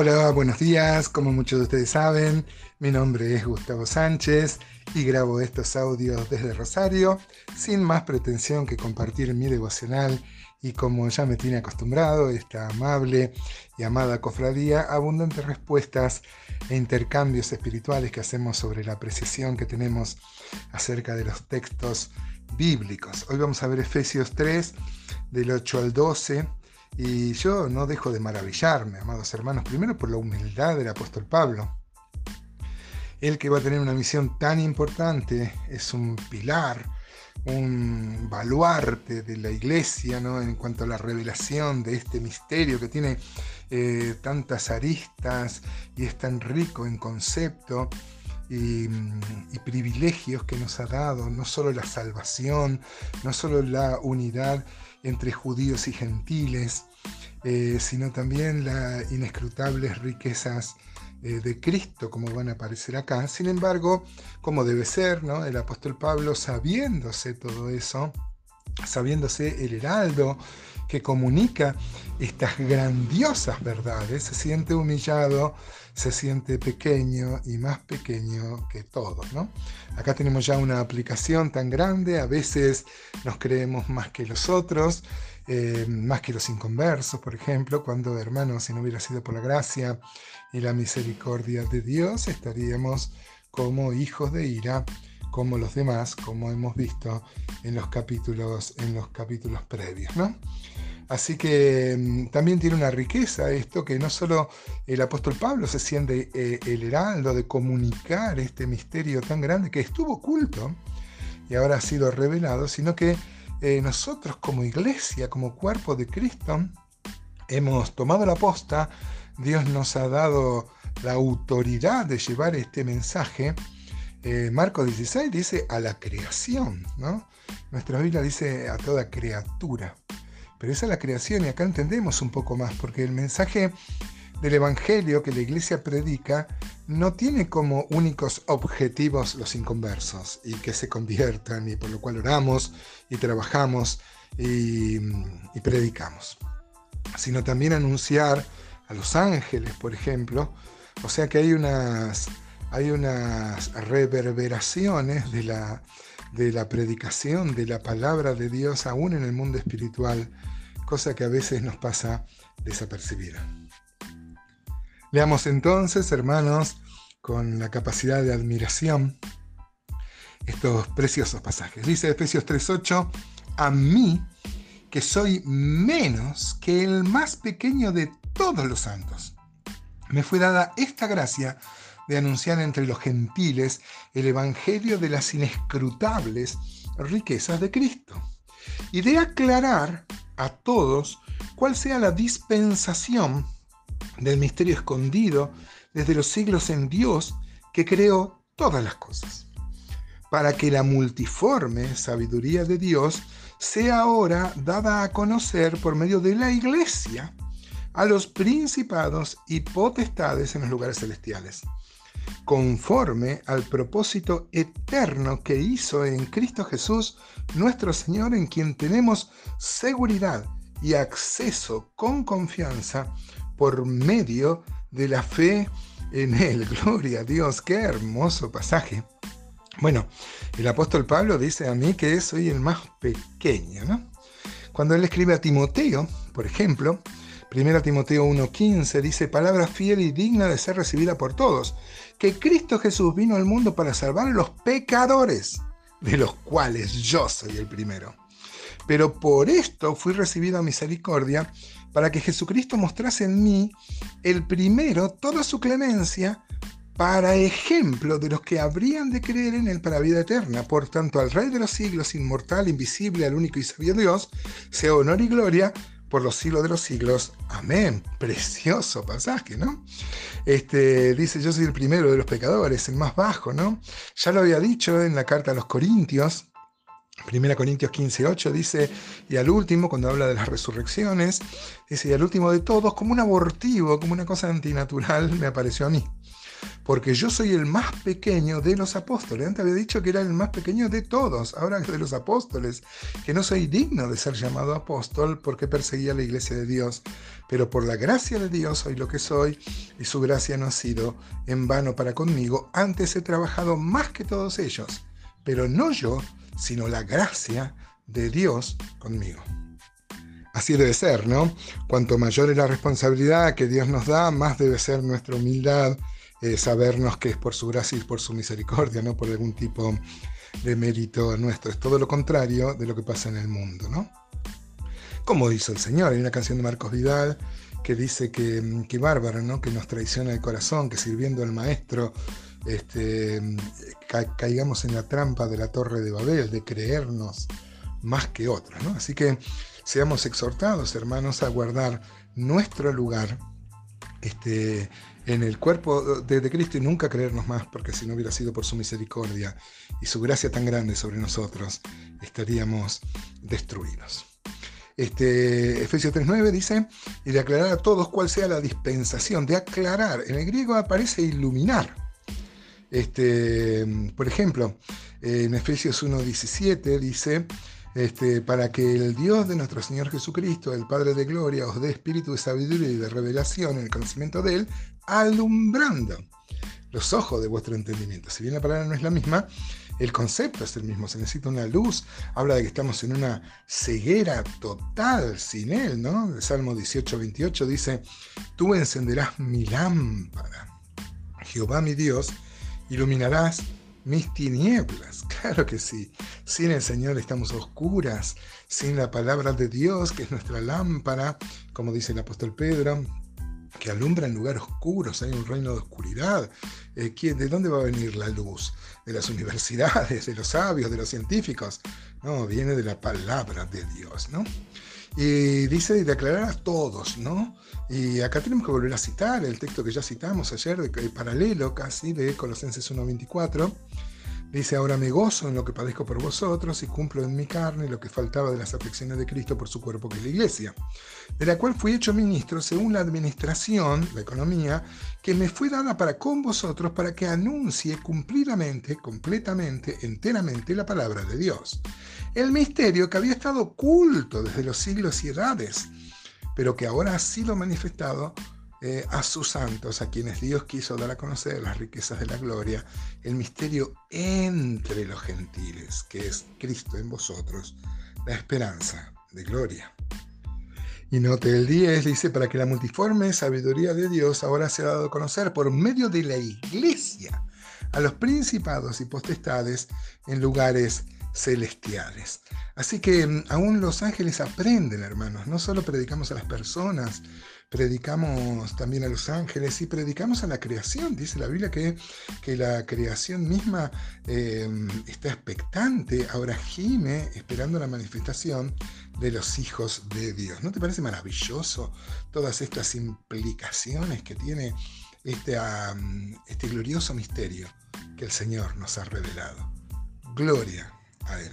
Hola, buenos días. Como muchos de ustedes saben, mi nombre es Gustavo Sánchez y grabo estos audios desde Rosario sin más pretensión que compartir mi devocional y como ya me tiene acostumbrado esta amable y amada cofradía, abundantes respuestas e intercambios espirituales que hacemos sobre la apreciación que tenemos acerca de los textos bíblicos. Hoy vamos a ver Efesios 3 del 8 al 12 y yo no dejo de maravillarme, amados hermanos, primero por la humildad del apóstol Pablo. Él que va a tener una misión tan importante, es un pilar, un baluarte de la iglesia ¿no? en cuanto a la revelación de este misterio que tiene eh, tantas aristas y es tan rico en concepto y, y, privilegios que nos ha dado, no solo la salvación, no solo la unidad entre judíos y gentiles, eh, sino también las inescrutables riquezas eh, de Cristo, como van a aparecer acá. Sin embargo, como debe ser, ¿no? el apóstol Pablo, sabiéndose todo eso, sabiéndose el heraldo que comunica estas grandiosas verdades, se siente humillado, se siente pequeño y más pequeño que todos. ¿no? Acá tenemos ya una aplicación tan grande, a veces nos creemos más que los otros, eh, más que los inconversos, por ejemplo, cuando hermanos, si no hubiera sido por la gracia y la misericordia de Dios, estaríamos como hijos de ira, como los demás, como hemos visto en los capítulos, en los capítulos previos. ¿no? Así que mm, también tiene una riqueza esto que no solo el apóstol Pablo se siente eh, el heraldo de comunicar este misterio tan grande que estuvo oculto y ahora ha sido revelado, sino que eh, nosotros como iglesia, como cuerpo de Cristo, hemos tomado la posta, Dios nos ha dado la autoridad de llevar este mensaje. Eh, Marcos 16 dice a la creación, ¿no? Nuestra Biblia dice a toda criatura. Pero esa es la creación y acá entendemos un poco más, porque el mensaje del Evangelio que la iglesia predica no tiene como únicos objetivos los inconversos y que se conviertan y por lo cual oramos y trabajamos y, predicamos, sino también anunciar a los ángeles, por ejemplo. O sea que hay unas, hay unas reverberaciones de la, de la predicación de la palabra de Dios aún en el mundo espiritual, cosa que a veces nos pasa desapercibida. Leamos entonces, hermanos, con la capacidad de admiración, estos preciosos pasajes. Dice Efesios 3.8, a mí, que soy menos que el más pequeño de todos los santos, me fue dada esta gracia de anunciar entre los gentiles el Evangelio de las inescrutables riquezas de Cristo y de aclarar a todos cuál sea la dispensación del misterio escondido desde los siglos en Dios que creó todas las cosas, para que la multiforme sabiduría de Dios sea ahora dada a conocer por medio de la iglesia a los principados y potestades en los lugares celestiales, conforme al propósito eterno que hizo en Cristo Jesús, nuestro Señor, en quien tenemos seguridad y acceso con confianza por medio de la fe en Él. Gloria a Dios, qué hermoso pasaje. Bueno, el apóstol Pablo dice a mí que soy el más pequeño, ¿no? Cuando él escribe a Timoteo, por ejemplo, 1 Timoteo 1.15 dice, palabra fiel y digna de ser recibida por todos, que Cristo Jesús vino al mundo para salvar a los pecadores, de los cuales yo soy el primero. Pero por esto fui recibido a misericordia para que Jesucristo mostrase en mí el primero toda su clemencia para ejemplo de los que habrían de creer en él para vida eterna. Por tanto, al Rey de los siglos, inmortal, invisible, al único y sabio Dios, sea honor y gloria por los siglos de los siglos. Amén. Precioso pasaje, ¿no? Este, dice, yo soy el primero de los pecadores, el más bajo, ¿no? Ya lo había dicho en la carta a los Corintios, 1 Corintios 15, 8 dice, y al último, cuando habla de las resurrecciones, dice, y al último de todos, como un abortivo, como una cosa antinatural, me apareció a mí. Porque yo soy el más pequeño de los apóstoles. Antes había dicho que era el más pequeño de todos, ahora de los apóstoles, que no soy digno de ser llamado apóstol porque perseguía la iglesia de Dios, pero por la gracia de Dios soy lo que soy y su gracia no ha sido en vano para conmigo. Antes he trabajado más que todos ellos, pero no yo, sino la gracia de Dios conmigo. Así debe ser, ¿no? Cuanto mayor es la responsabilidad que Dios nos da, más debe ser nuestra humildad eh, sabernos que es por su gracia y por su misericordia, no por algún tipo de mérito nuestro. Es todo lo contrario de lo que pasa en el mundo, ¿no? Como hizo el Señor, hay una canción de Marcos Vidal que dice que, que bárbaro, ¿no? Que nos traiciona el corazón, que sirviendo al Maestro este, caigamos en la trampa de la torre de Babel, de creernos más que otros, ¿no? Así que seamos exhortados, hermanos, a guardar nuestro lugar este, en el cuerpo de, Cristo y nunca creernos más, porque si no hubiera sido por su misericordia y su gracia tan grande sobre nosotros, estaríamos destruidos. Este, Efesios 3.9 dice, y de aclarar a todos cuál sea la dispensación, de aclarar, en el griego aparece iluminar. Este, por ejemplo, en Efesios 1.17 dice, este, para que el Dios de nuestro Señor Jesucristo, el Padre de Gloria, os dé espíritu de sabiduría y de revelación en el conocimiento de Él, alumbrando los ojos de vuestro entendimiento. Si bien la palabra no es la misma, el concepto es el mismo. Se necesita una luz. Habla de que estamos en una ceguera total sin Él, ¿no? Salmo 18, 28 dice, tú encenderás mi lámpara. Jehová mi Dios, iluminarás mis tinieblas. Claro que sí. Sin el Señor estamos oscuras. Sin la palabra de Dios, que es nuestra lámpara, como dice el apóstol Pedro, que alumbra en lugares oscuros, hay un reino de oscuridad. Eh, ¿De dónde va a venir la luz? ¿De las universidades, de los sabios, de los científicos? No, viene de la palabra de Dios, ¿no? Y dice de aclarar a todos, ¿no? Y acá tenemos que volver a citar el texto que ya citamos ayer, de, paralelo casi, de Colosenses 1.24. Dice, ahora me gozo en lo que padezco por vosotros y cumplo en mi carne lo que faltaba de las aflicciones de Cristo por su cuerpo, que es la iglesia, de la cual fui hecho ministro según la administración, la economía, que me fue dada para con vosotros para que anuncie cumplidamente, completamente, enteramente la palabra de Dios el misterio que había estado oculto desde los siglos y edades, pero que ahora ha sido manifestado eh, a sus santos, a quienes Dios quiso dar a conocer las riquezas de la gloria, el misterio entre los gentiles, que es Cristo en vosotros, la esperanza de gloria. Y note el 10, dice, para que la multiforme sabiduría de Dios ahora sea dado a conocer por medio de la iglesia a los principados y potestades en lugares celestiales. Así que mm, aún los ángeles aprenden, hermanos. No solo predicamos a las personas, predicamos también a los ángeles y predicamos a la creación. Dice la Biblia que, que la creación misma em, está expectante, ahora gime, esperando la manifestación de los hijos de Dios. ¿No te parece maravilloso todas estas implicaciones que tiene este, este glorioso misterio que el Señor nos ha revelado? Gloria I